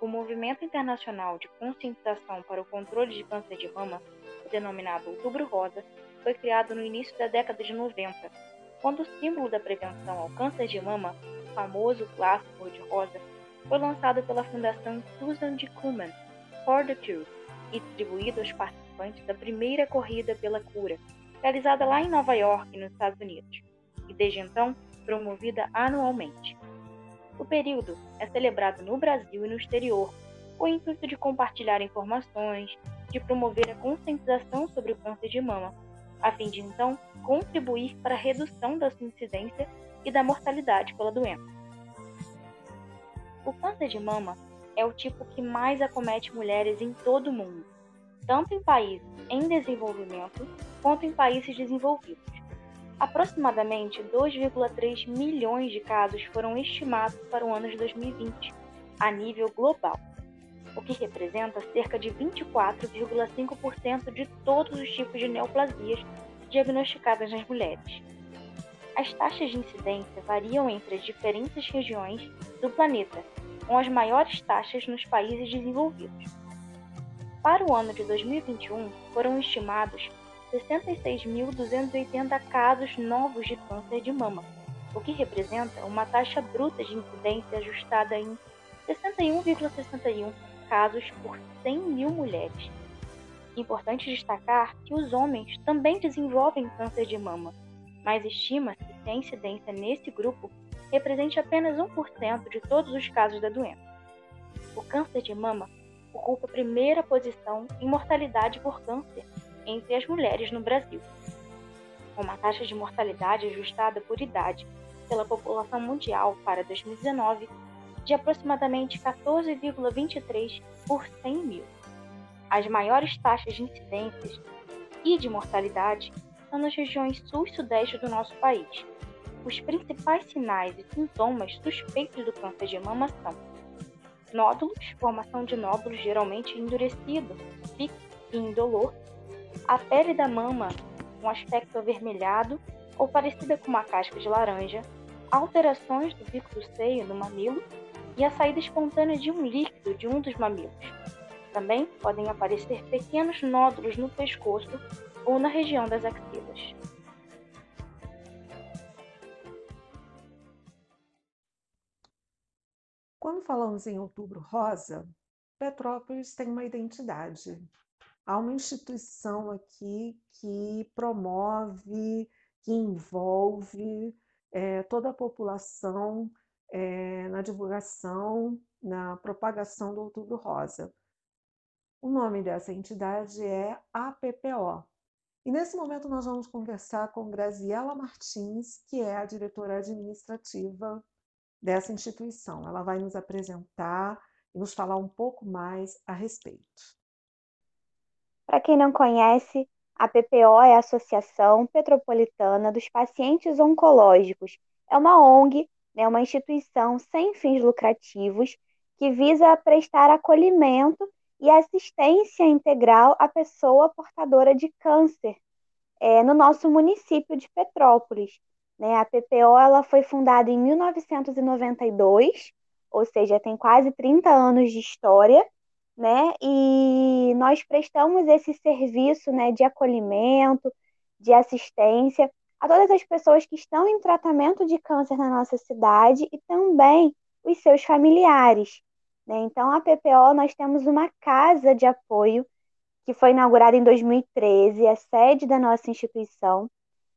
O Movimento Internacional de Conscientização para o Controle de Câncer de Mama, denominado Outubro Rosa, foi criado no início da década de 90, quando o símbolo da prevenção ao câncer de mama, o famoso laço cor-de-rosa, foi lançado pela Fundação Susan G. Komen for the Cure e distribuído aos participantes da primeira corrida pela cura, realizada lá em Nova York, nos Estados Unidos, e desde então promovida anualmente. O período é celebrado no Brasil e no exterior, com o intuito de compartilhar informações, de promover a conscientização sobre o câncer de mama, a fim de então contribuir para a redução da sua incidência e da mortalidade pela doença. O câncer de mama é o tipo que mais acomete mulheres em todo o mundo, tanto em países em desenvolvimento quanto em países desenvolvidos. Aproximadamente 2,3 milhões de casos foram estimados para o ano de 2020, a nível global, o que representa cerca de 24,5% de todos os tipos de neoplasias diagnosticadas nas mulheres. As taxas de incidência variam entre as diferentes regiões do planeta, com as maiores taxas nos países desenvolvidos. Para o ano de 2021, foram estimados 66.280 casos novos de câncer de mama, o que representa uma taxa bruta de incidência ajustada em 61,61 casos por 100 mil mulheres. Importante destacar que os homens também desenvolvem câncer de mama, mas estima-se que a incidência nesse grupo represente apenas 1% de todos os casos da doença. O câncer de mama ocupa a primeira posição em mortalidade por câncer entre as mulheres no Brasil, com uma taxa de mortalidade ajustada por idade pela população mundial para 2019 de aproximadamente 14,23 por 100 mil. As maiores taxas de incidências e de mortalidade são nas regiões sul e sudeste do nosso país. Os principais sinais e sintomas suspeitos do câncer de mama são nódulos, formação de nódulos geralmente endurecido, fixo e indolor, a pele da mama com aspecto avermelhado ou parecida com uma casca de laranja, alterações do bico do seio no mamilo e a saída espontânea de um líquido de um dos mamilos. Também podem aparecer pequenos nódulos no pescoço ou na região das axilas. Quando falamos em Outubro Rosa, Petrópolis tem uma identidade. Há uma instituição aqui que promove, que envolve é, toda a população é, na divulgação, na propagação do Outubro Rosa. O nome dessa entidade é APPO. E nesse momento nós vamos conversar com Graziela Martins, que é a diretora administrativa dessa instituição. Ela vai nos apresentar e nos falar um pouco mais a respeito. Para quem não conhece, a PPO é a Associação Petropolitana dos Pacientes Oncológicos. É uma ONG né, uma instituição sem fins lucrativos que visa prestar acolhimento e assistência integral à pessoa portadora de câncer é, no nosso município de Petrópolis. Né? A PPO ela foi fundada em 1992, ou seja, tem quase 30 anos de história, né? e nós prestamos esse serviço né, de acolhimento, de assistência a todas as pessoas que estão em tratamento de câncer na nossa cidade e também os seus familiares. Né? Então, a PPO, nós temos uma casa de apoio que foi inaugurada em 2013, é sede da nossa instituição.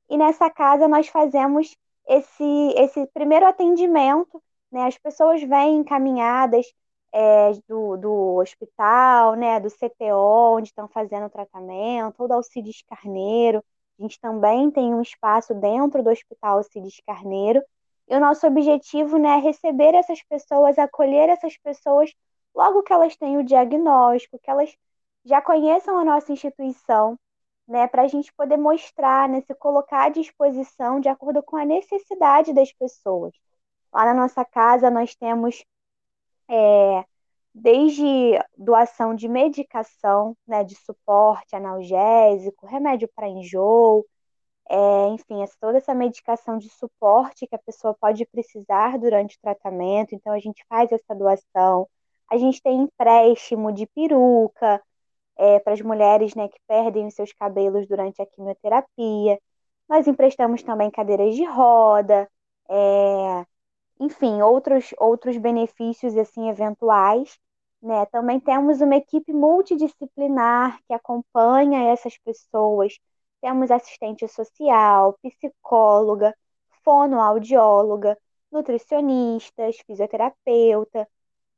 E nessa casa nós fazemos esse, esse primeiro atendimento. Né? As pessoas vêm encaminhadas é, do, do hospital, né, do CTO, onde estão fazendo o tratamento, ou do Alcides Carneiro, a gente também tem um espaço dentro do Hospital Cides Carneiro. E o nosso objetivo né, é receber essas pessoas, acolher essas pessoas logo que elas têm o diagnóstico, que elas já conheçam a nossa instituição, né, para a gente poder mostrar, né, se colocar à disposição de acordo com a necessidade das pessoas. Lá na nossa casa nós temos é, desde doação de medicação, né, de suporte analgésico, remédio para enjoo, é, enfim, toda essa medicação de suporte que a pessoa pode precisar durante o tratamento. Então, a gente faz essa doação. A gente tem empréstimo de peruca é, para as mulheres né, que perdem os seus cabelos durante a quimioterapia. Nós emprestamos também cadeiras de roda, é, enfim, outros, outros benefícios assim eventuais. Né? Também temos uma equipe multidisciplinar que acompanha essas pessoas. Temos assistente social, psicóloga, fonoaudióloga, nutricionistas, fisioterapeuta.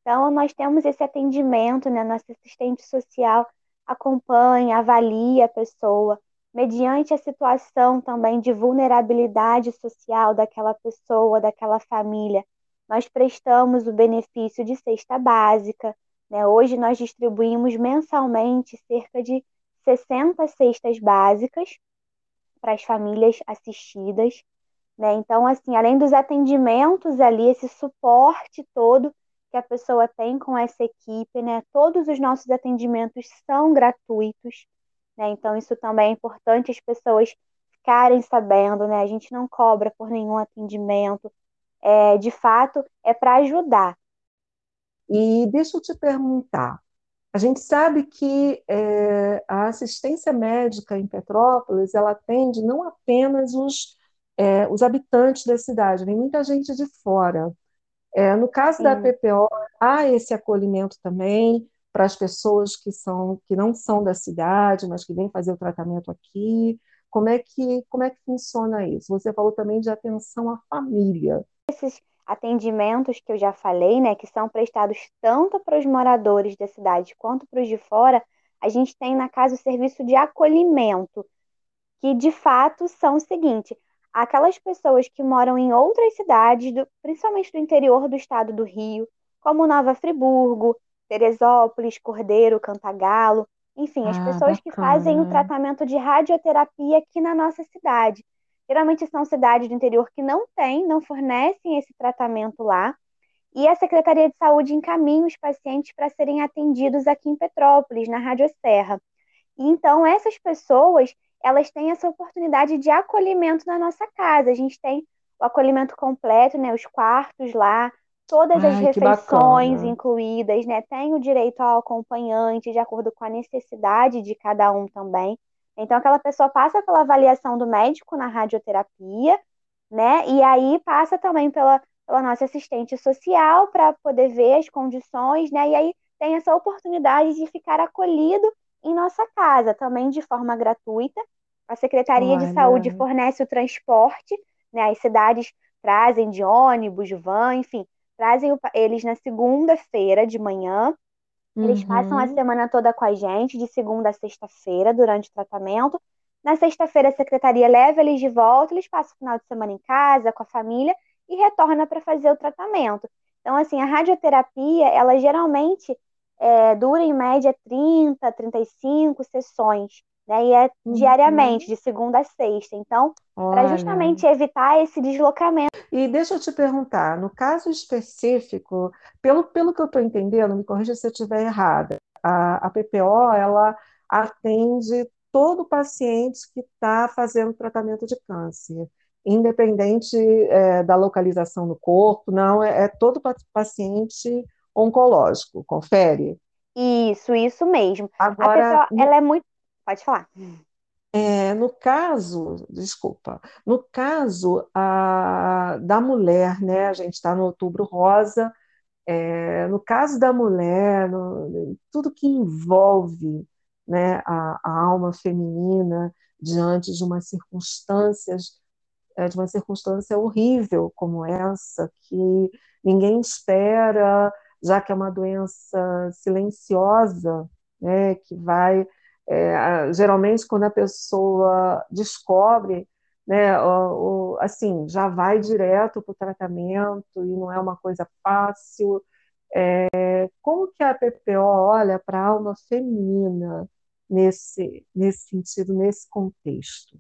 Então, nós temos esse atendimento, né? Nosso assistente social acompanha, avalia a pessoa, mediante a situação também de vulnerabilidade social daquela pessoa, daquela família. Nós prestamos o benefício de cesta básica, né? Hoje nós distribuímos mensalmente cerca de 60 cestas básicas para as famílias assistidas. Né? Então, assim, além dos atendimentos ali, esse suporte todo que a pessoa tem com essa equipe, né? Todos os nossos atendimentos são gratuitos, né? Então, isso também é importante as pessoas ficarem sabendo, né? A gente não cobra por nenhum atendimento. É, de fato, é para ajudar. E deixa eu te perguntar, a gente sabe que é, a assistência médica em Petrópolis, ela atende não apenas os, é, os habitantes da cidade, vem muita gente de fora. É, no caso Sim. da PPO, há esse acolhimento também para as pessoas que, são, que não são da cidade, mas que vêm fazer o tratamento aqui. Como é que, como é que funciona isso? Você falou também de atenção à família. Esses atendimentos que eu já falei, né, que são prestados tanto para os moradores da cidade quanto para os de fora, a gente tem na casa o serviço de acolhimento, que de fato são o seguinte: aquelas pessoas que moram em outras cidades, do, principalmente do interior do estado do Rio, como Nova Friburgo, Teresópolis, Cordeiro, Cantagalo, enfim, as ah, pessoas bacana. que fazem o tratamento de radioterapia aqui na nossa cidade. Geralmente são cidades do interior que não têm, não fornecem esse tratamento lá. E a Secretaria de Saúde encaminha os pacientes para serem atendidos aqui em Petrópolis, na Rádio Serra. E então, essas pessoas, elas têm essa oportunidade de acolhimento na nossa casa. A gente tem o acolhimento completo, né, os quartos lá, todas Ai, as refeições incluídas, né? Tem o direito ao acompanhante de acordo com a necessidade de cada um também. Então, aquela pessoa passa pela avaliação do médico na radioterapia, né? E aí passa também pela, pela nossa assistente social para poder ver as condições, né? E aí tem essa oportunidade de ficar acolhido em nossa casa, também de forma gratuita. A Secretaria Olha. de Saúde fornece o transporte, né? As cidades trazem de ônibus, van, enfim, trazem eles na segunda-feira de manhã eles uhum. passam a semana toda com a gente, de segunda a sexta-feira, durante o tratamento. Na sexta-feira, a secretaria leva eles de volta, eles passam o final de semana em casa, com a família, e retorna para fazer o tratamento. Então, assim, a radioterapia, ela geralmente é, dura em média 30, 35 sessões, né? E é uhum. diariamente, de segunda a sexta. Então, para justamente evitar esse deslocamento. E deixa eu te perguntar, no caso específico, pelo, pelo que eu estou entendendo, me corrija se eu estiver errada, a, a PPO, ela atende todo paciente que está fazendo tratamento de câncer, independente é, da localização no corpo, não, é, é todo paciente oncológico, confere? Isso, isso mesmo. Agora, a pessoa, ela é muito Pode falar. É, no caso, desculpa, no caso a, da mulher, né? A gente está no Outubro Rosa. É, no caso da mulher, no, tudo que envolve né, a, a, alma feminina diante de uma circunstâncias é, de uma circunstância horrível como essa que ninguém espera, já que é uma doença silenciosa, né, que vai é, geralmente, quando a pessoa descobre, né, o, o, assim, já vai direto para o tratamento e não é uma coisa fácil. É, como que a PPO olha para a alma feminina nesse, nesse sentido, nesse contexto?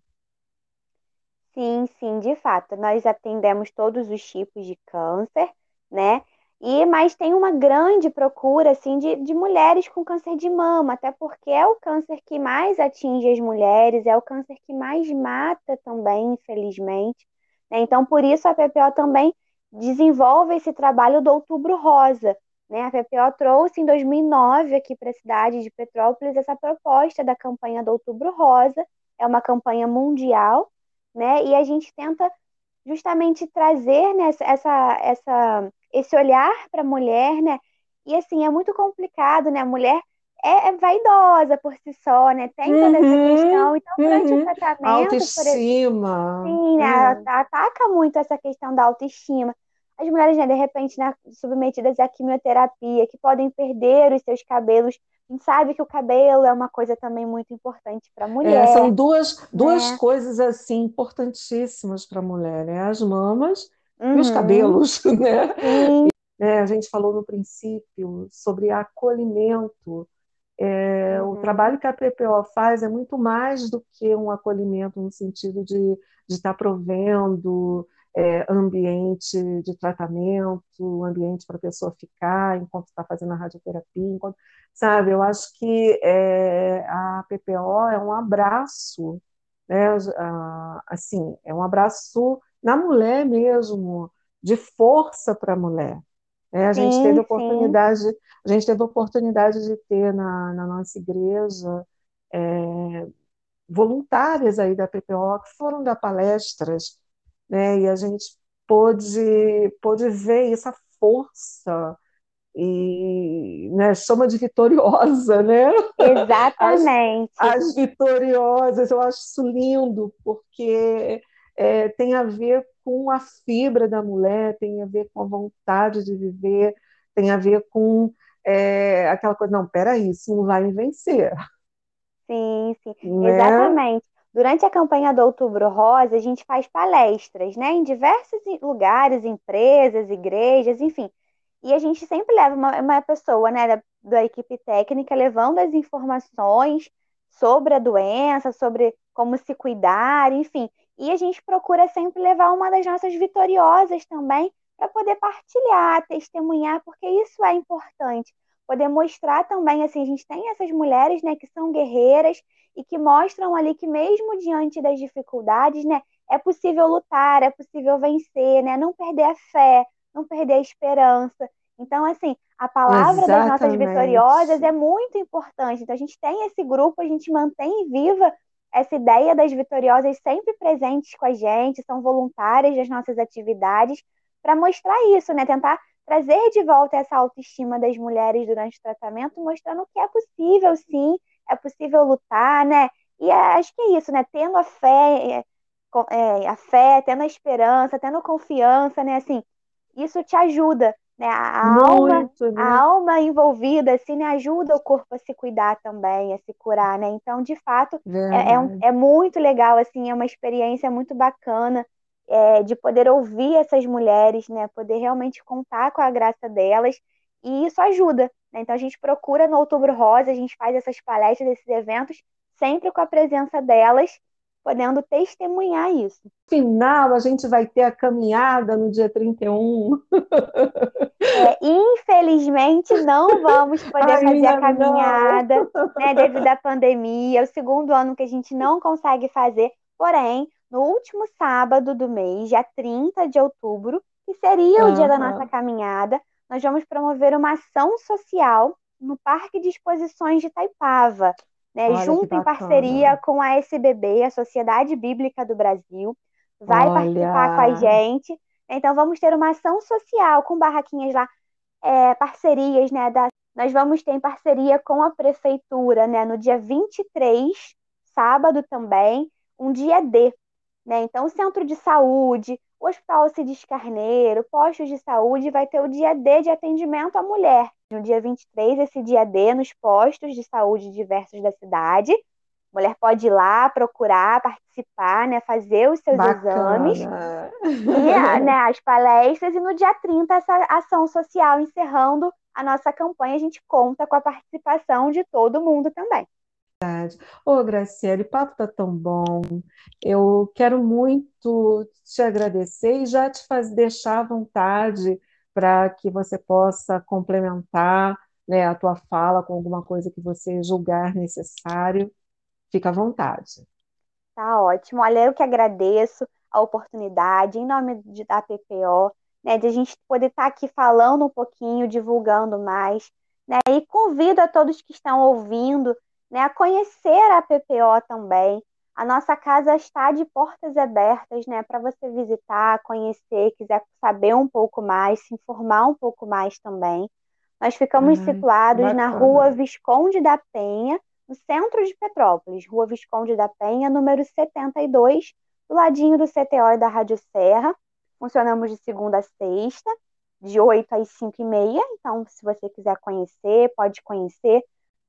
Sim, sim, de fato. Nós atendemos todos os tipos de câncer, né? E, mas tem uma grande procura assim de, de mulheres com câncer de mama, até porque é o câncer que mais atinge as mulheres, é o câncer que mais mata também, infelizmente. Né? Então, por isso a PPO também desenvolve esse trabalho do Outubro Rosa, Né? A PPO trouxe em 2009 aqui para a cidade de Petrópolis essa proposta da campanha do Outubro Rosa, é uma campanha mundial, né? E a gente tenta justamente trazer né, essa, essa, esse olhar para a mulher, né? E assim, é muito complicado, né? A mulher é, é vaidosa por si só, né? Tem toda essa uhum, questão. Então, durante uhum. o tratamento. Autoestima. Por... Sim, né? Uhum. Ataca muito essa questão da autoestima. As mulheres, né, de repente, né, submetidas à quimioterapia, que podem perder os seus cabelos. A gente sabe que o cabelo é uma coisa também muito importante para a mulher. É, são duas, duas né? coisas assim importantíssimas para a mulher, né? As mamas uhum. e os uhum. cabelos, né? É, a gente falou no princípio sobre acolhimento. É, uhum. O trabalho que a PPO faz é muito mais do que um acolhimento no sentido de, estar provendo é, ambiente de tratamento, ambiente para a pessoa ficar enquanto está fazendo a radioterapia, enquanto, sabe? Eu acho que é, a PPO é um abraço, né? Assim, é um abraço na mulher mesmo, de força para a mulher. É, a gente teve oportunidade, a gente teve oportunidade de ter na, na nossa igreja é, voluntárias aí da PPO que foram dar palestras né? E a gente pôde, pôde ver essa força e né, chama de vitoriosa, né? Exatamente. As, as vitoriosas, eu acho isso lindo, porque é, tem a ver com a fibra da mulher, tem a ver com a vontade de viver, tem a ver com é, aquela coisa, não, peraí, isso não vai me vencer. Sim, sim, né? exatamente. Durante a campanha do Outubro Rosa, a gente faz palestras, né, em diversos lugares, empresas, igrejas, enfim. E a gente sempre leva uma, uma pessoa, né, da, da equipe técnica, levando as informações sobre a doença, sobre como se cuidar, enfim. E a gente procura sempre levar uma das nossas vitoriosas também para poder partilhar, testemunhar, porque isso é importante. Poder mostrar também, assim, a gente tem essas mulheres, né, que são guerreiras e que mostram ali que mesmo diante das dificuldades, né, é possível lutar, é possível vencer, né, não perder a fé, não perder a esperança. Então, assim, a palavra Exatamente. das nossas vitoriosas é muito importante. Então, a gente tem esse grupo, a gente mantém viva essa ideia das vitoriosas sempre presentes com a gente, são voluntárias das nossas atividades, para mostrar isso, né? Tentar trazer de volta essa autoestima das mulheres durante o tratamento, mostrando que é possível, sim, é possível lutar, né? E acho que é isso, né? Tendo a fé, é, é, a fé, tendo a esperança, tendo confiança, né? Assim, isso te ajuda, né? A muito, alma, né? a alma envolvida, assim, né? ajuda o corpo a se cuidar também, a se curar, né? Então, de fato, é, é, um, é, muito legal, assim, é uma experiência muito bacana é, de poder ouvir essas mulheres, né? Poder realmente contar com a graça delas e isso ajuda. Né? Então a gente procura no Outubro Rosa, a gente faz essas palestras, esses eventos, sempre com a presença delas, podendo testemunhar isso. Final, a gente vai ter a caminhada no dia 31. É, infelizmente, não vamos poder Ai, fazer a caminhada, né, devido à pandemia. É o segundo ano que a gente não consegue fazer. Porém, no último sábado do mês, dia 30 de outubro, que seria o dia da nossa caminhada, nós vamos promover uma ação social no Parque de Exposições de Taipava, né, junto em parceria com a SBB, a Sociedade Bíblica do Brasil, vai Olha. participar com a gente. Então vamos ter uma ação social com barraquinhas lá, é, parcerias, né, da, nós vamos ter em parceria com a prefeitura, né, no dia 23, sábado também, um dia D, né? Então o centro de saúde, o Hospital Alcides Carneiro, postos de saúde, vai ter o dia D de atendimento à mulher. No dia 23, esse dia D, nos postos de saúde diversos da cidade. A mulher pode ir lá, procurar, participar, né, fazer os seus Bacana. exames. E né, as palestras. E no dia 30, essa ação social encerrando a nossa campanha. A gente conta com a participação de todo mundo também. Ô, oh, Graciele, o papo tá tão bom. Eu quero muito te agradecer e já te faz, deixar à vontade para que você possa complementar né, a tua fala com alguma coisa que você julgar necessário. Fica à vontade. Tá ótimo. Olha, eu que agradeço a oportunidade, em nome de, da PPO, né, de a gente poder estar tá aqui falando um pouquinho, divulgando mais, né, e convido a todos que estão ouvindo, né, a conhecer a PPO também. A nossa casa está de portas abertas, né, para você visitar, conhecer, quiser saber um pouco mais, se informar um pouco mais também. Nós ficamos uhum, situados bacana. na Rua Visconde da Penha, no centro de Petrópolis, Rua Visconde da Penha, número 72, do ladinho do CTO e da Rádio Serra. Funcionamos de segunda a sexta, de 8 às 5 e meia. Então, se você quiser conhecer, pode conhecer.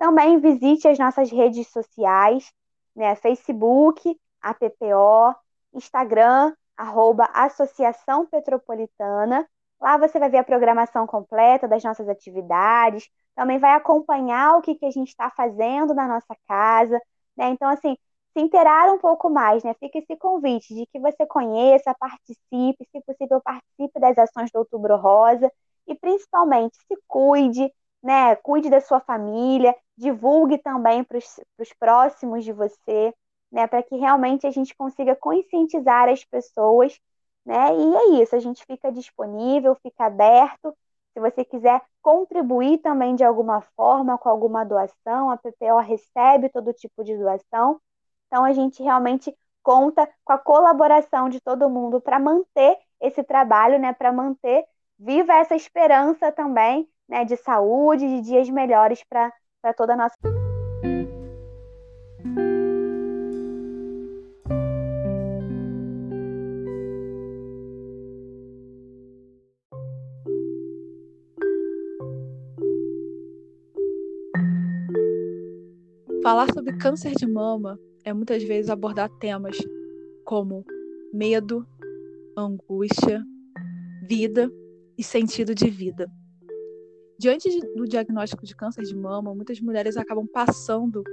Também visite as nossas redes sociais, né? Facebook, APPO, Instagram, arroba Associação Petropolitana. Lá você vai ver a programação completa das nossas atividades, também vai acompanhar o que, que a gente está fazendo na nossa casa, né? Então, assim, se inteirar um pouco mais, né? Fica esse convite de que você conheça, participe, se possível, participe das ações do Outubro Rosa e principalmente se cuide, né? Cuide da sua família, divulgue também para os próximos de você, né? Para que realmente a gente consiga conscientizar as pessoas, né? E é isso, a gente fica disponível, fica aberto se você quiser contribuir também de alguma forma com alguma doação, a PPO recebe todo tipo de doação. Então a gente realmente conta com a colaboração de todo mundo para manter esse trabalho, né, para manter viva essa esperança também, né, de saúde, de dias melhores para toda a nossa Falar sobre câncer de mama é muitas vezes abordar temas como medo, angústia, vida e sentido de vida. Diante do diagnóstico de câncer de mama, muitas mulheres acabam passando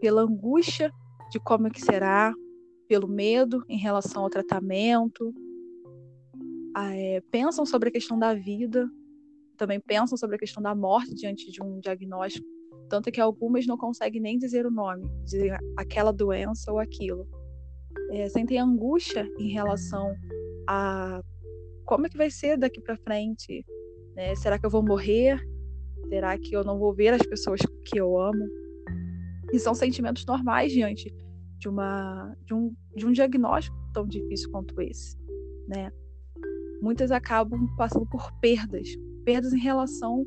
pela angústia de como é que será, pelo medo em relação ao tratamento, é, pensam sobre a questão da vida, também pensam sobre a questão da morte diante de um diagnóstico tanto que algumas não conseguem nem dizer o nome, dizer aquela doença ou aquilo. É, sentem angústia em relação a como é que vai ser daqui para frente. Né? Será que eu vou morrer? Será que eu não vou ver as pessoas que eu amo? E são sentimentos normais diante de, uma, de, um, de um diagnóstico tão difícil quanto esse. Né? Muitas acabam passando por perdas, perdas em relação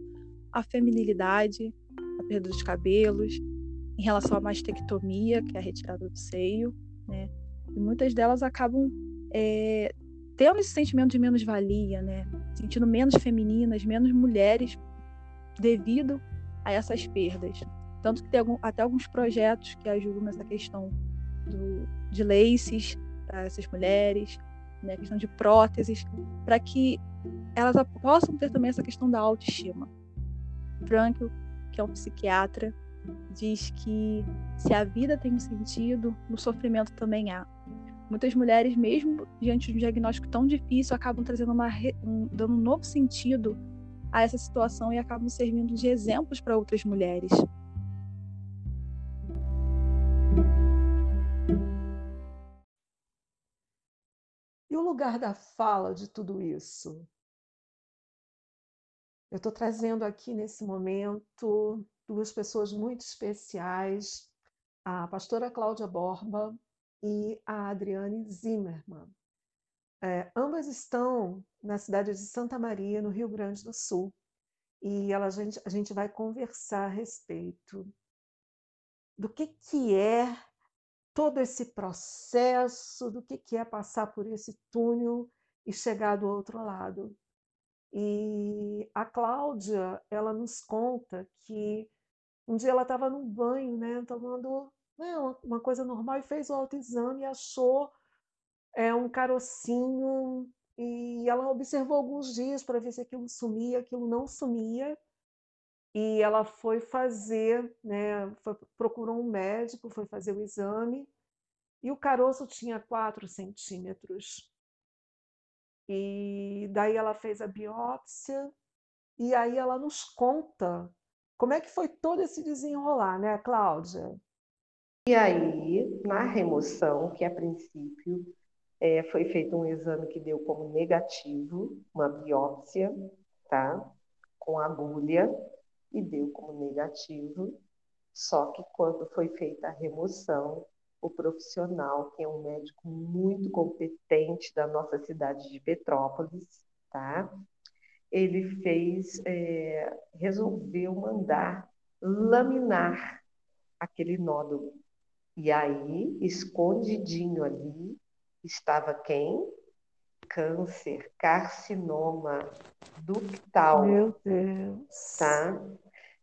à feminilidade, a perda dos cabelos, em relação à mastectomia, que é a retirada do seio, né? E muitas delas acabam é, tendo esse sentimento de menos-valia, né? Sentindo menos femininas, menos mulheres devido a essas perdas. Tanto que tem algum, até alguns projetos que ajudam nessa questão do, de laces para essas mulheres, né? questão de próteses, para que elas possam ter também essa questão da autoestima. Frank que é um psiquiatra, diz que se a vida tem um sentido, o sofrimento também há. Muitas mulheres, mesmo diante de um diagnóstico tão difícil, acabam trazendo uma, um, dando um novo sentido a essa situação e acabam servindo de exemplos para outras mulheres. E o lugar da fala de tudo isso? Eu estou trazendo aqui nesse momento duas pessoas muito especiais, a pastora Cláudia Borba e a Adriane Zimmermann. É, ambas estão na cidade de Santa Maria, no Rio Grande do Sul, e ela, a, gente, a gente vai conversar a respeito do que, que é todo esse processo, do que, que é passar por esse túnel e chegar do outro lado. E a Cláudia, ela nos conta que um dia ela estava no banho, né, tomando né, uma coisa normal e fez o autoexame e achou é, um carocinho e ela observou alguns dias para ver se aquilo sumia, aquilo não sumia. E ela foi fazer, né, foi, procurou um médico, foi fazer o exame e o caroço tinha 4 centímetros. E daí ela fez a biópsia e aí ela nos conta como é que foi todo esse desenrolar, né, Cláudia? E aí, na remoção, que a princípio é, foi feito um exame que deu como negativo, uma biópsia, tá? Com agulha, e deu como negativo. Só que quando foi feita a remoção, o profissional, que é um médico muito competente da nossa cidade de Petrópolis, tá? Ele fez, é, resolveu mandar laminar aquele nódulo. E aí, escondidinho ali, estava quem? Câncer, carcinoma ductal. Meu Deus. Tá?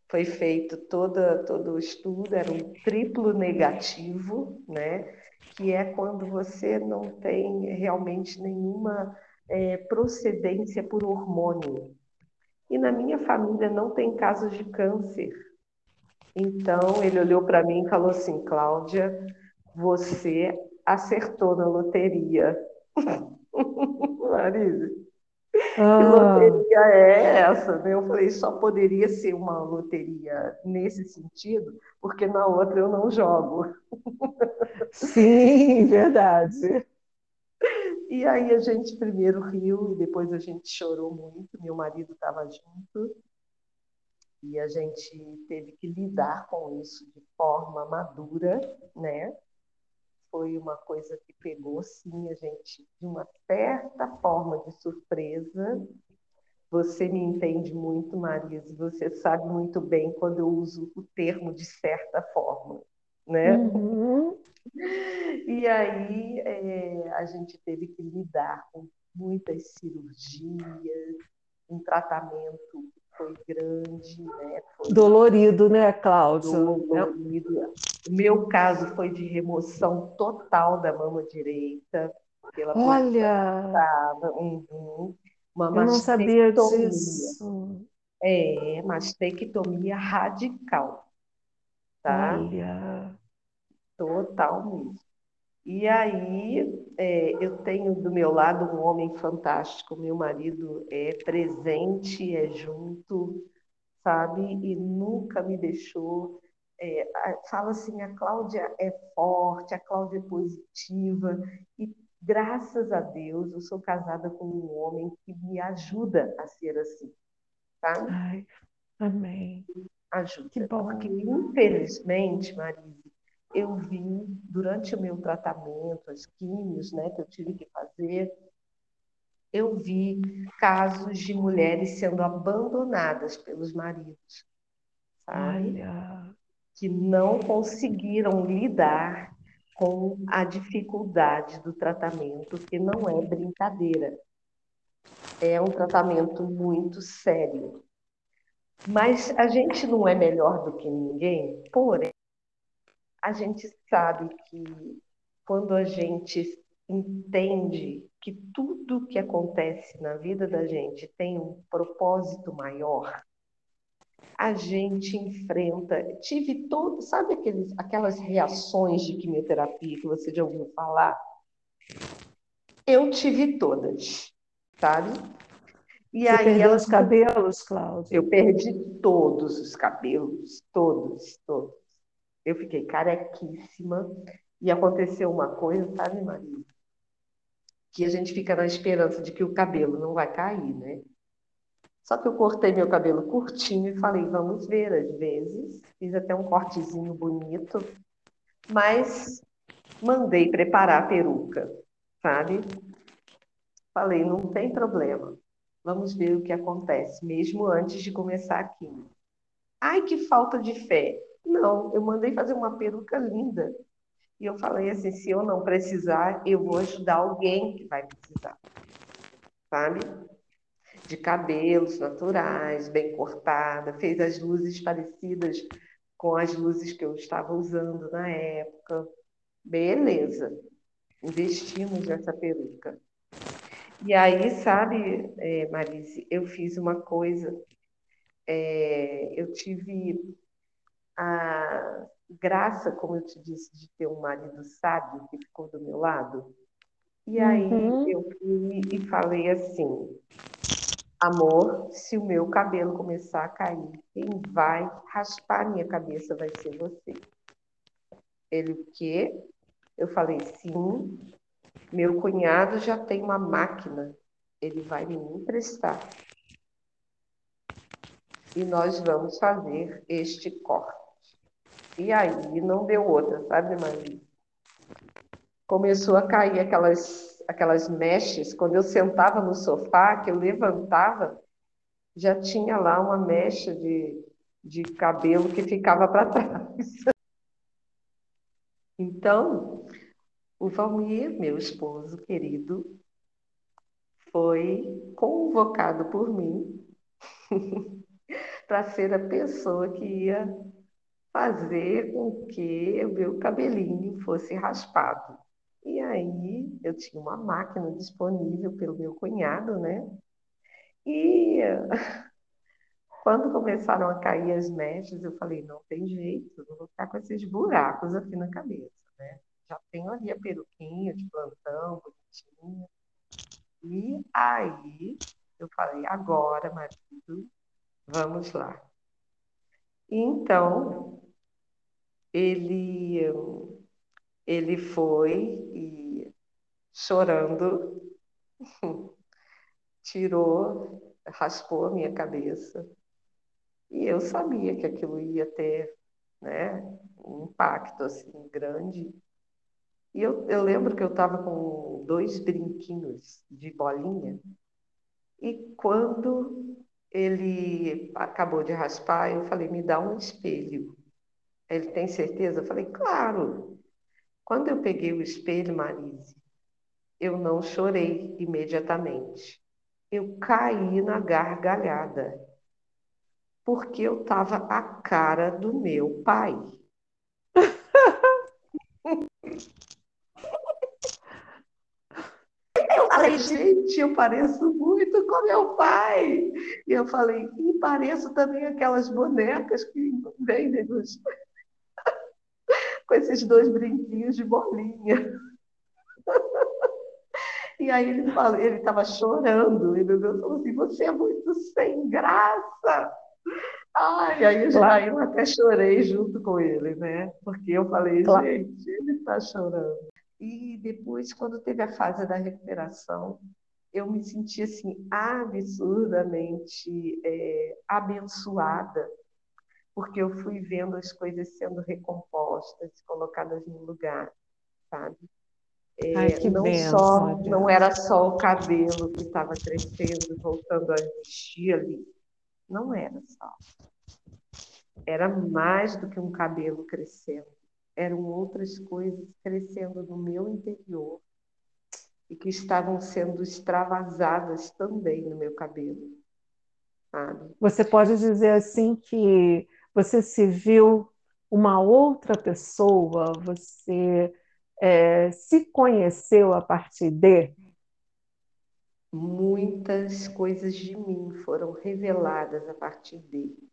Foi feito toda, todo o estudo, era um triplo negativo, né? Que é quando você não tem realmente nenhuma é, procedência por hormônio. E na minha família não tem casos de câncer. Então ele olhou para mim e falou assim: Cláudia, você acertou na loteria. Marisa, ah. que loteria é essa? Né? Eu falei, só poderia ser uma loteria nesse sentido, porque na outra eu não jogo. Sim, verdade. E aí a gente primeiro riu e depois a gente chorou muito. Meu marido estava junto e a gente teve que lidar com isso de forma madura, né? Foi uma coisa que pegou sim a gente de uma certa forma de surpresa. Você me entende muito, Marisa, você sabe muito bem quando eu uso o termo de certa forma, né? Uhum. E aí é, a gente teve que lidar com muitas cirurgias, um tratamento foi grande, né? Foi dolorido, né, Cláudia? Dolorido. O meu caso foi de remoção total da mama direita. Pela Olha! Uhum. Uma Eu não sabia disso. É, mastectomia radical. Tá? Olha! Total mesmo. E aí, é, eu tenho do meu lado um homem fantástico, meu marido é presente, é junto, sabe? E nunca me deixou. É, fala assim: a Cláudia é forte, a Cláudia é positiva, e graças a Deus eu sou casada com um homem que me ajuda a ser assim, tá? Ai, amém. Ajuda. Que bom. Porque, infelizmente, Marisa, eu vi durante o meu tratamento, as químios né, que eu tive que fazer, eu vi casos de mulheres sendo abandonadas pelos maridos, sabe? Olha. Que não conseguiram lidar com a dificuldade do tratamento, que não é brincadeira. É um tratamento muito sério. Mas a gente não é melhor do que ninguém, porém, a gente sabe que quando a gente entende que tudo que acontece na vida da gente tem um propósito maior, a gente enfrenta. Tive todo, sabe aqueles, aquelas reações de quimioterapia que você já ouviu falar? Eu tive todas, sabe? E você aí perdeu ela... os cabelos, Cláudia? Eu perdi todos os cabelos, todos, todos eu fiquei carequíssima e aconteceu uma coisa, sabe, Maria? Que a gente fica na esperança de que o cabelo não vai cair, né? Só que eu cortei meu cabelo curtinho e falei, vamos ver, às vezes. Fiz até um cortezinho bonito, mas mandei preparar a peruca, sabe? Falei, não tem problema. Vamos ver o que acontece, mesmo antes de começar aqui. Ai, que falta de fé. Não, eu mandei fazer uma peruca linda. E eu falei assim: se eu não precisar, eu vou ajudar alguém que vai precisar. Sabe? De cabelos naturais, bem cortada, fez as luzes parecidas com as luzes que eu estava usando na época. Beleza, investimos nessa peruca. E aí, sabe, é, Marise, eu fiz uma coisa. É, eu tive a graça, como eu te disse, de ter um marido sábio que ficou do meu lado. E aí uhum. eu fui e falei assim: amor, se o meu cabelo começar a cair, quem vai raspar minha cabeça vai ser você. Ele, o quê? Eu falei, sim, meu cunhado já tem uma máquina, ele vai me emprestar. E nós vamos fazer este corte. E aí não deu outra, sabe, Maria? Começou a cair aquelas, aquelas mechas. Quando eu sentava no sofá, que eu levantava, já tinha lá uma mecha de, de cabelo que ficava para trás. Então, o Valmir, meu esposo querido, foi convocado por mim para ser a pessoa que ia fazer com que o meu cabelinho fosse raspado. E aí eu tinha uma máquina disponível pelo meu cunhado, né? E quando começaram a cair as mechas, eu falei, não tem jeito, não vou ficar com esses buracos aqui na cabeça, né? Já tenho ali a peruquinha de plantão, bonitinha. E aí eu falei, agora, marido, vamos lá. Então, ele, ele foi e, chorando, tirou, raspou a minha cabeça. E eu sabia que aquilo ia ter né, um impacto assim grande. E eu, eu lembro que eu estava com dois brinquinhos de bolinha. E quando ele acabou de raspar, eu falei, me dá um espelho. Ele tem certeza? Eu falei, claro. Quando eu peguei o espelho, Marise, eu não chorei imediatamente. Eu caí na gargalhada, porque eu estava a cara do meu pai. Falei, gente, eu pareço muito com meu pai. E eu falei, e pareço também aquelas bonecas que vendem nos, com esses dois brinquinhos de bolinha. E aí ele falou, ele estava chorando, e meu Deus falou assim, você é muito sem graça. Ai, aí eu, claro. eu até chorei junto com ele, né? Porque eu falei, claro. gente, ele está chorando. E depois, quando teve a fase da recuperação, eu me senti assim absurdamente é, abençoada porque eu fui vendo as coisas sendo recompostas, colocadas no lugar, sabe? É, Ai, não benção, só não era só o cabelo que estava crescendo, voltando a existir ali, não era só. Era mais do que um cabelo crescendo, eram outras coisas crescendo no meu interior e que estavam sendo extravasadas também no meu cabelo. Sabe? Você pode dizer assim que você se viu uma outra pessoa, você é, se conheceu a partir de? Muitas coisas de mim foram reveladas a partir dele.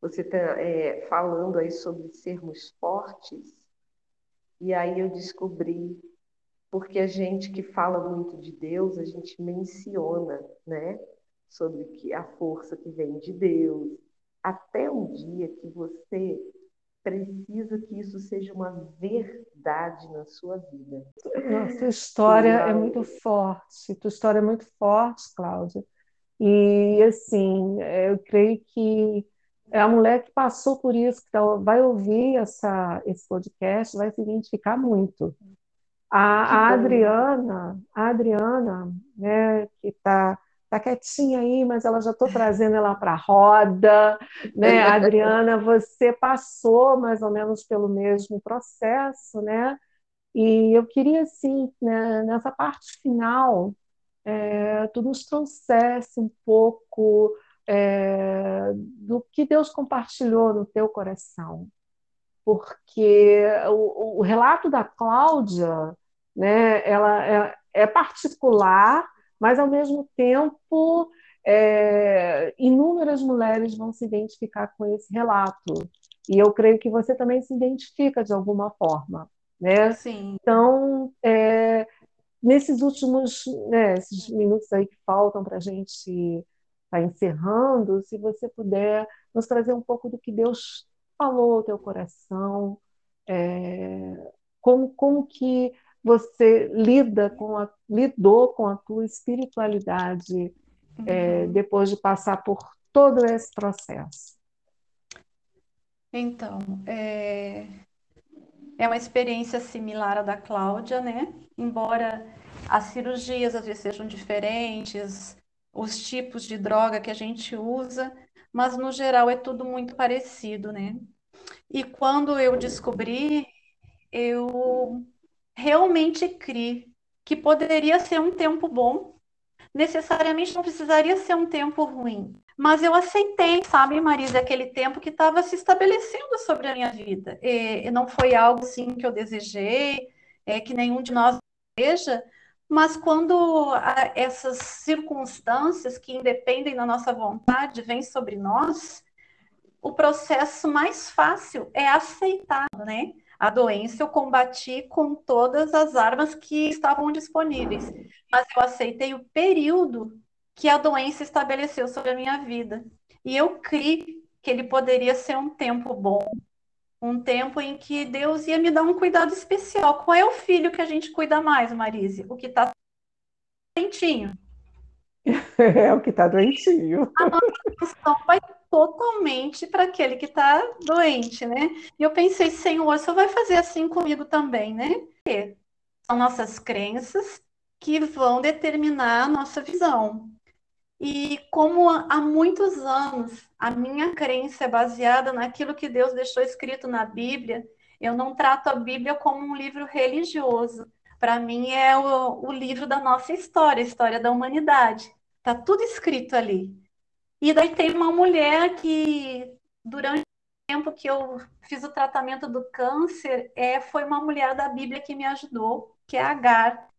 Você está é, falando aí sobre sermos fortes, e aí eu descobri, porque a gente que fala muito de Deus, a gente menciona, né? Sobre que a força que vem de Deus, até um dia que você precisa que isso seja uma verdade na sua vida. Nossa, história é muito forte. Tua história é muito forte, Cláudia. E assim, eu creio que é a mulher que passou por isso, que tá, vai ouvir essa, esse podcast, vai se identificar muito. A, a Adriana, a Adriana, né, que está tá quietinha aí, mas ela já estou trazendo ela para a roda, né? Adriana, você passou mais ou menos pelo mesmo processo, né? E eu queria, assim, né, nessa parte final, é, tu nos trouxesse um pouco é, do que Deus compartilhou no teu coração. Porque o, o relato da Cláudia, né, ela é, é particular, mas ao mesmo tempo é, inúmeras mulheres vão se identificar com esse relato e eu creio que você também se identifica de alguma forma, né? Sim. Então, é, nesses últimos né, minutos aí que faltam para a gente estar tá encerrando, se você puder nos trazer um pouco do que Deus falou ao teu coração, é, como, como que você lida com a, lidou com a tua espiritualidade é, Uhum. depois de passar por todo esse processo? Então, é, é uma experiência similar à da Cláudia, né? Embora as cirurgias às vezes sejam diferentes, os tipos de droga que a gente usa, mas no geral é tudo muito parecido, né? E quando eu descobri, eu realmente criei que poderia ser um tempo bom, necessariamente não precisaria ser um tempo ruim. Mas eu aceitei, sabe, Marisa, aquele tempo que estava se estabelecendo sobre a minha vida. E não foi algo assim que eu desejei, é, que nenhum de nós deseja, mas quando a, essas circunstâncias que independem da nossa vontade vêm sobre nós, o processo mais fácil é aceitar, né? A doença eu combati com todas as armas que estavam disponíveis, mas eu aceitei o período que a doença estabeleceu sobre a minha vida. E eu criei que ele poderia ser um tempo bom, um tempo em que Deus ia me dar um cuidado especial. Qual é o filho que a gente cuida mais, Marise? O que está doentinho. É o que está doentinho. A nossa atenção vai totalmente para aquele que está doente, né? E eu pensei, Senhor, o Senhor vai fazer assim comigo também, né? Porque são nossas crenças que vão determinar a nossa visão. E como há muitos anos a minha crença é baseada naquilo que Deus deixou escrito na Bíblia, eu não trato a Bíblia como um livro religioso. Para mim é o, o, livro da nossa história, a história da humanidade. Tá tudo escrito ali. E daí tem uma mulher que durante o tempo que eu fiz o tratamento do câncer, é, foi uma mulher da Bíblia que me ajudou, que é Agar.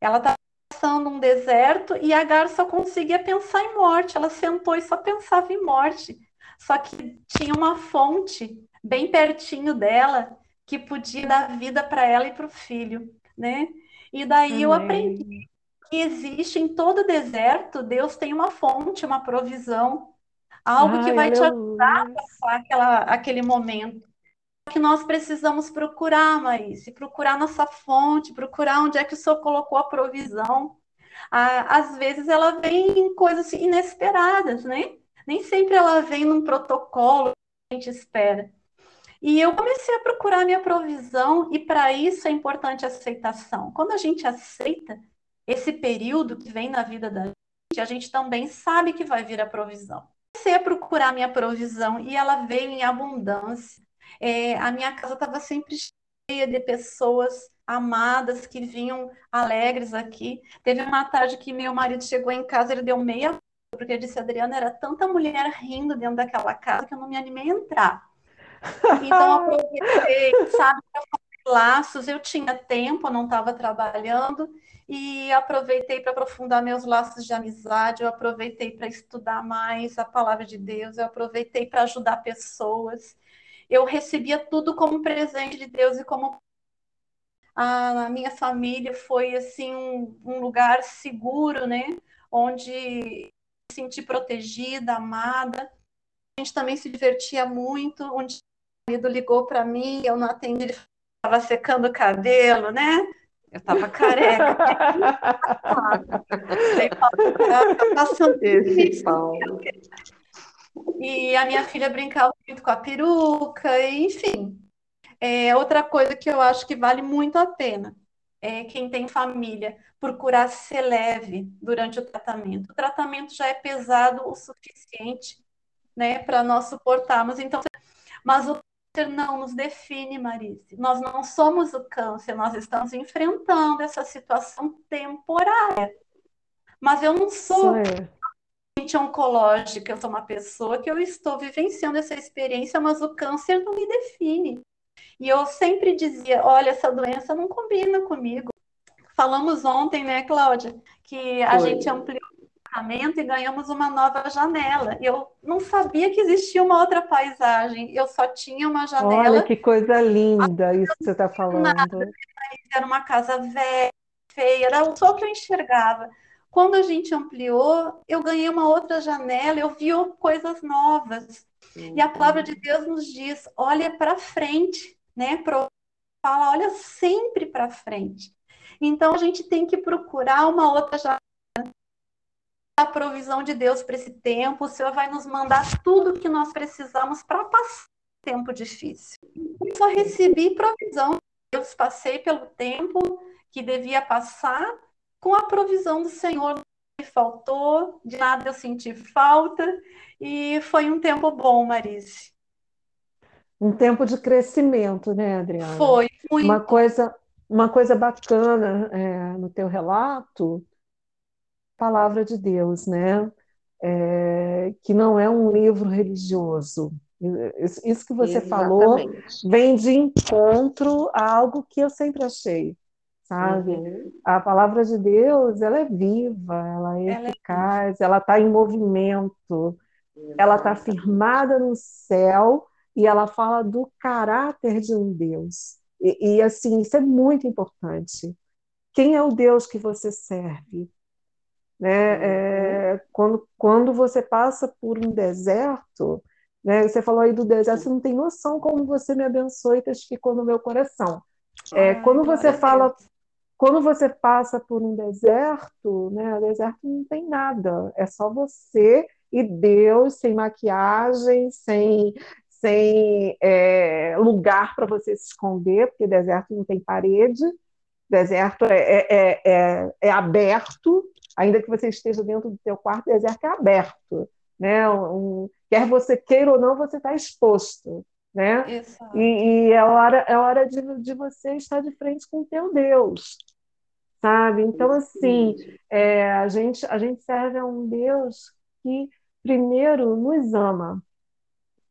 Ela está passando um deserto e Agar só conseguia pensar em morte. Ela sentou e só pensava em morte. Só que tinha uma fonte bem pertinho dela que podia dar vida para ela e para o filho, né? E daí Amém. eu aprendi que existe em todo deserto, Deus tem uma fonte, uma provisão, algo Ai, que vai te ajudar a passar aquela, aquele momento. Que nós precisamos procurar, Marícia, procurar nossa fonte, procurar onde é que o Senhor colocou a provisão. Às vezes ela vem em coisas inesperadas, né? Nem sempre ela vem num protocolo que a gente espera. E eu comecei a procurar minha provisão, e para isso é importante a aceitação. Quando a gente aceita esse período que vem na vida da gente, a gente também sabe que vai vir a provisão. Comecei a procurar minha provisão e ela veio em abundância. É, a minha casa estava sempre cheia de pessoas amadas que vinham alegres aqui. Teve uma tarde que meu marido chegou em casa, ele deu meia porque ele disse, Adriana, era tanta mulher rindo dentro daquela casa que eu não me animei a entrar. Então, aproveitei, sabe, laços, eu tinha tempo, eu não estava trabalhando, e aproveitei para aprofundar meus laços de amizade, eu aproveitei para estudar mais a palavra de Deus, eu aproveitei para ajudar pessoas. Eu recebia tudo como presente de Deus e como a minha família foi assim um, um lugar seguro, né? Onde me senti protegida, amada. A gente também se divertia muito. Um dia o marido ligou para mim, eu não atendi, ele estava secando o cabelo, né? Eu tava careca. Falei, Paulo, tá passando. E a minha filha brincava muito com a peruca, enfim. É, outra coisa que eu acho que vale muito a pena é quem tem família procurar ser leve durante o tratamento. O tratamento já é pesado o suficiente, né, para nós suportarmos. Então, mas o câncer não nos define, Marise. Nós não somos o câncer, nós estamos enfrentando essa situação temporária. Mas eu não sou doente oncológica, eu sou uma pessoa que eu estou vivenciando essa experiência, mas o câncer não me define. E eu sempre dizia, olha, essa doença não combina comigo. Falamos ontem, né, Cláudia, que a Foi. gente ampliou e ganhamos uma nova janela. Eu não sabia que existia uma outra paisagem, eu só tinha uma janela. Olha que coisa linda isso que você está falando. Era uma casa velha, feia, era só o que eu enxergava. Quando a gente ampliou, eu ganhei uma outra janela, eu vi coisas novas. E a palavra de Deus nos diz: olha para frente, né? Fala, olha sempre para frente. Então a gente tem que procurar uma outra janela a provisão de Deus para esse tempo, o Senhor vai nos mandar tudo que nós precisamos para passar um tempo difícil. Eu só recebi provisão de Deus, passei pelo tempo que devia passar com a provisão do Senhor. Me faltou, de nada eu senti falta, e foi um tempo bom, Marise. Um tempo de crescimento, né, Adriana? Foi, muito. Uma coisa, uma coisa bacana é, no teu relato palavra de Deus, né? É, que não é um livro religioso. Isso que você Exatamente. falou vem de encontro a algo que eu sempre achei, sabe? Uhum. A palavra de Deus, ela é viva, ela é ela é eficaz, é ela está em movimento, ela está firmada no céu e ela fala do caráter de um Deus. E, e assim, isso é muito importante. Quem é o Deus que você serve? Né? Uhum. É, quando, quando você passa por um deserto, né? você falou aí do deserto, você não tem noção como você me abençoou e testificou no meu coração. É, quando você fala, quando você passa por um deserto, né? o deserto não tem nada, é só você e Deus, sem maquiagem, sem, sem é, lugar para você se esconder, porque deserto não tem parede, deserto é, é, é, é aberto, ainda que você esteja dentro do seu quarto, deserto é aberto, né? Um, quer você queira ou não, você está exposto, né? E, e, é hora, é hora de, de você estar de frente com o teu Deus, sabe? Então, assim, é, a, gente, a gente serve a um Deus que primeiro nos ama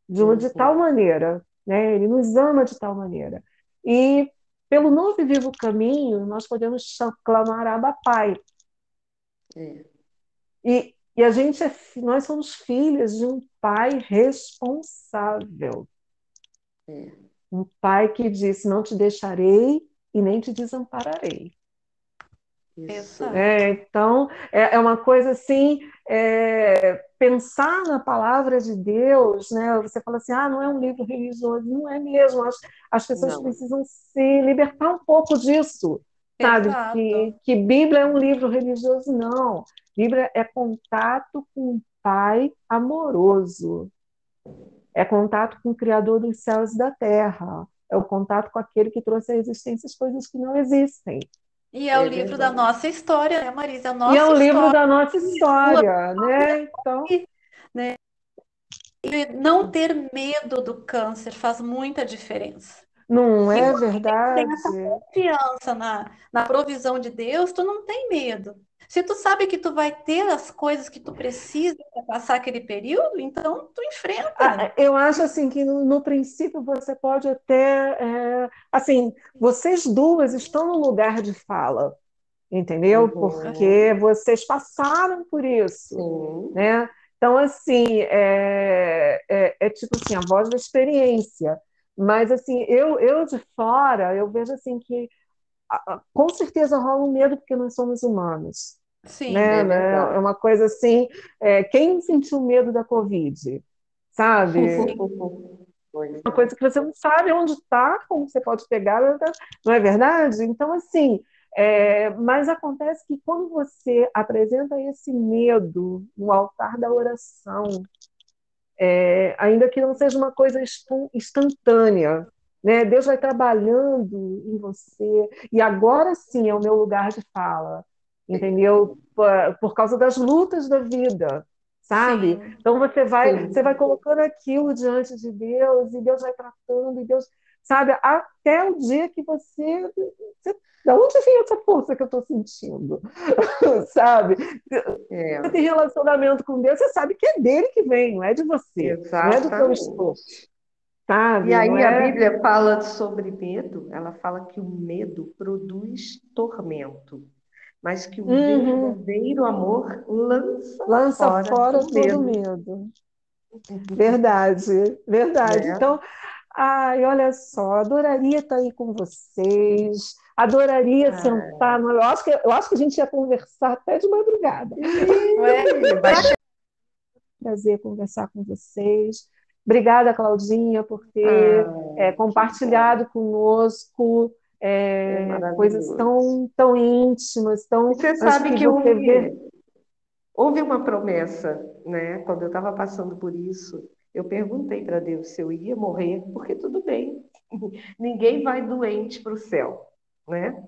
de, uma, de tal maneira, né? Ele nos ama de tal maneira. E pelo novo e vivo caminho, nós podemos clamar Abba Pai, é. E, e a gente é, nós somos filhos de um pai responsável. É. Um pai que disse: Não te deixarei e nem te desampararei. Isso. É, então, é, é, uma coisa assim, é, pensar na palavra de Deus, né? Você fala assim, ah, não é um livro religioso, não é mesmo. As, as pessoas não. precisam se libertar um pouco disso. Sabe, que, que Bíblia é um livro religioso, não. Bíblia é contato com um pai amoroso. É contato com o Criador dos céus e da terra. É o contato com aquele que trouxe à existência as coisas que não existem. E é, é o livro da nossa história, né, Marisa? É e é o livro da nossa história, né? Então... né? E não ter medo do câncer faz muita diferença. Não é verdade? Tem essa confiança na, na provisão de Deus, tu não tem medo. Se tu sabe que tu vai ter as coisas que tu precisa passar aquele período, então tu enfrenta. Ah, eu acho assim que no, no princípio você pode até, é, assim, vocês duas estão no lugar de fala, entendeu? Uhum. Porque vocês passaram por isso, uhum. né? Então assim é, é, é tipo assim a voz da experiência. Mas, assim, eu, eu de fora, eu vejo, assim, que com certeza rola um medo porque nós somos humanos. Sim, né? É, né? é uma coisa assim, é, quem sentiu medo da Covid, sabe? uma coisa que você não sabe onde está, como você pode pegar, não é verdade? Então, assim, é, mas acontece que quando você apresenta esse medo no altar da oração, é, ainda que não seja uma coisa instantânea. Né? Deus vai trabalhando em você, e agora sim é o meu lugar de fala, entendeu? Por, por causa das lutas da vida, sabe? Sim. Então você vai, você vai colocando aquilo diante de Deus, e Deus vai tratando, e Deus, sabe, até o dia que você, você da onde vem essa força que eu estou sentindo? sabe? É. Você tem relacionamento com Deus, você sabe que é dele que vem, não é de você, Exatamente. não é do seu esforço. Sabe? E aí é... a Bíblia fala sobre medo, ela fala que o medo produz tormento, mas que o uhum. verdadeiro amor lança, lança fora, fora todo medo. medo. Verdade, verdade. É. Então, ai, olha só, adoraria estar aí com vocês. Adoraria ah. sentar. Eu acho, que, eu acho que a gente ia conversar até de madrugada. É, Prazer conversar com vocês. Obrigada, Claudinha, por ter ah, é, compartilhado conosco é, É coisas tão, tão íntimas, tão. E você sabe que que você houve, vê. houve uma promessa, né? Quando eu estava passando por isso, eu perguntei para Deus se eu ia morrer, porque tudo bem, ninguém vai doente para o céu, né?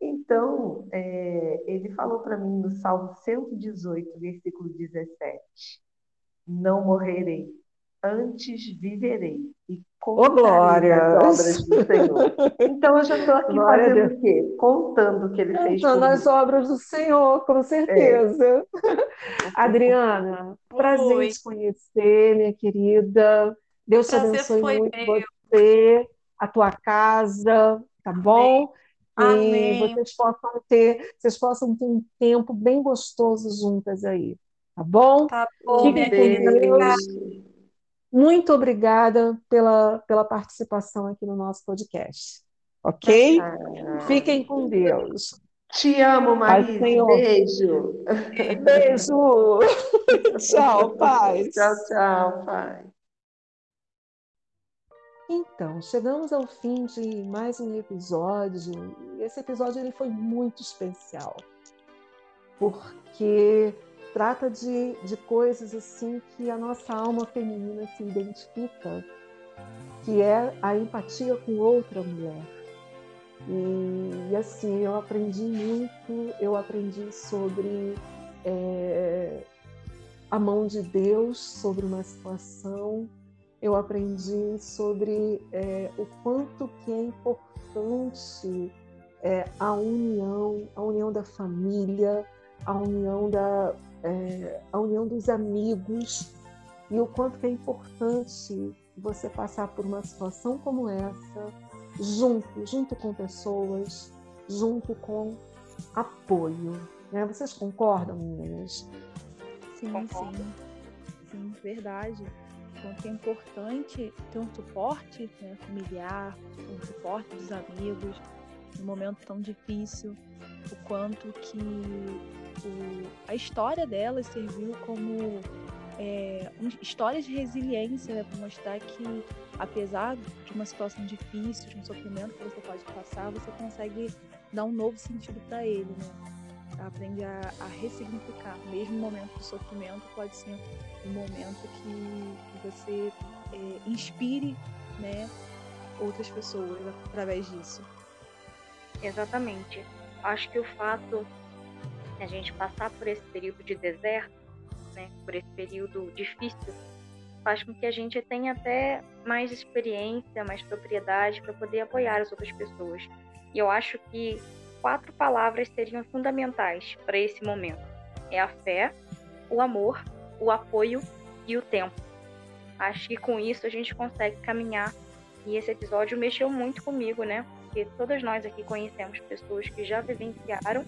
Então, é, ele falou para mim no Salmo 118, versículo 17: Não morrerei, antes viverei e Ô, contarei glória! as obras do Senhor. Então, eu já estou aqui Glória fazendo o quê? Contando o que ele fez nas mim. obras do Senhor, com certeza. Adriana, prazer em Oi. te conhecer, minha querida. Deus te Prazer abençoe foi muito meu. você, a tua casa, tá bom? E Amém. vocês possam ter, vocês possam ter um tempo bem gostoso juntas aí, tá bom? Tá bom, Fiquem minha com querida. Obrigada. Muito obrigada pela, pela participação aqui no nosso podcast, ok? Ah, Fiquem com Deus. te amo, Marise. Senhor. Beijo. Beijo. Tchau, paz. Tchau, tchau, pai. Então, chegamos ao fim de mais um episódio. Esse episódio ele foi muito especial, porque trata de, de coisas assim que a nossa alma feminina se identifica, que é a empatia com outra mulher. E, e, assim, eu aprendi muito, eu aprendi sobre é, a mão de Deus sobre uma situação, eu aprendi sobre é, o quanto que é importante é, a união, a união da família, a união, da, é, a união dos amigos e o quanto que é importante você passar por uma situação como essa junto, junto com pessoas, junto com apoio. Né? Vocês concordam, meninas? Sim, Concordo. sim. Sim, verdade. Quanto é importante ter um suporte né, familiar, um suporte dos amigos, num momento tão difícil, o quanto que o, a história delas serviu como é, um, de resiliência, né, para mostrar que apesar de uma situação difícil, de um sofrimento que você pode passar, você consegue dar um novo sentido para ele, né? A, a ressignificar. Mesmo o momento de sofrimento pode ser um momento que, você é, inspire, né, outras pessoas através disso. Exatamente. Acho que o fato a gente passar por esse período de deserto, né, por esse período difícil, faz com que a gente tenha até mais experiência, mais propriedade para poder apoiar as outras pessoas. E eu acho que quatro palavras seriam fundamentais para esse momento: é a fé, o amor, o apoio e o tempo. Acho que com isso a gente consegue caminhar. E esse episódio mexeu muito comigo, né? Porque todas nós aqui conhecemos pessoas que já vivenciaram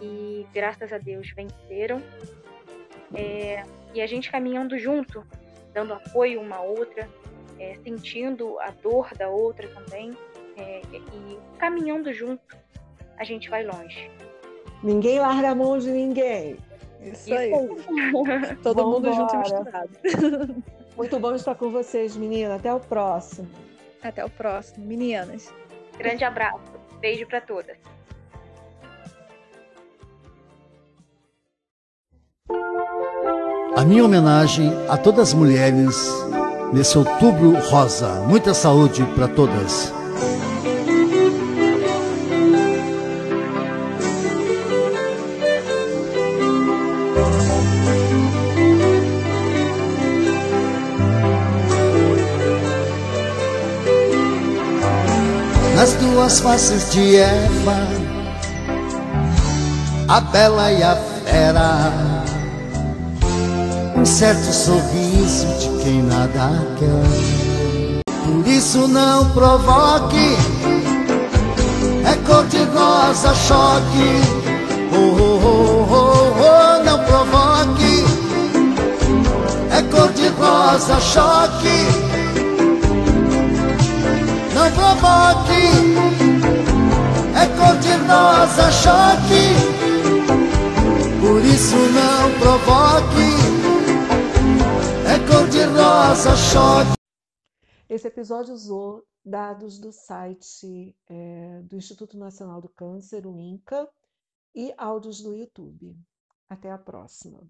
e, graças a Deus, venceram. É, e a gente caminhando junto, dando apoio uma à outra, é, sentindo a dor da outra também, é, e caminhando junto, a gente vai longe. Ninguém larga a mão de ninguém. Isso Isso aí. aí. Todo mundo junto e misturado. Muito bom estar com vocês, menina. Até o próximo. Até o próximo, meninas. Grande abraço. Beijo para todas. Minha homenagem a todas as mulheres nesse outubro rosa. Muita saúde para todas. Nas duas faces de Eva, a bela e a fera certo sorriso de quem nada quer. Por isso não provoque, é cor de rosa choque. Oh, oh, oh, oh, não provoque, é cor de rosa choque. Não provoque, é cor de rosa choque. Por isso não provoque cor de rosa choque. Esse episódio usou dados do site é, do Instituto Nacional do Câncer, o INCA, e áudios do YouTube. Até a próxima.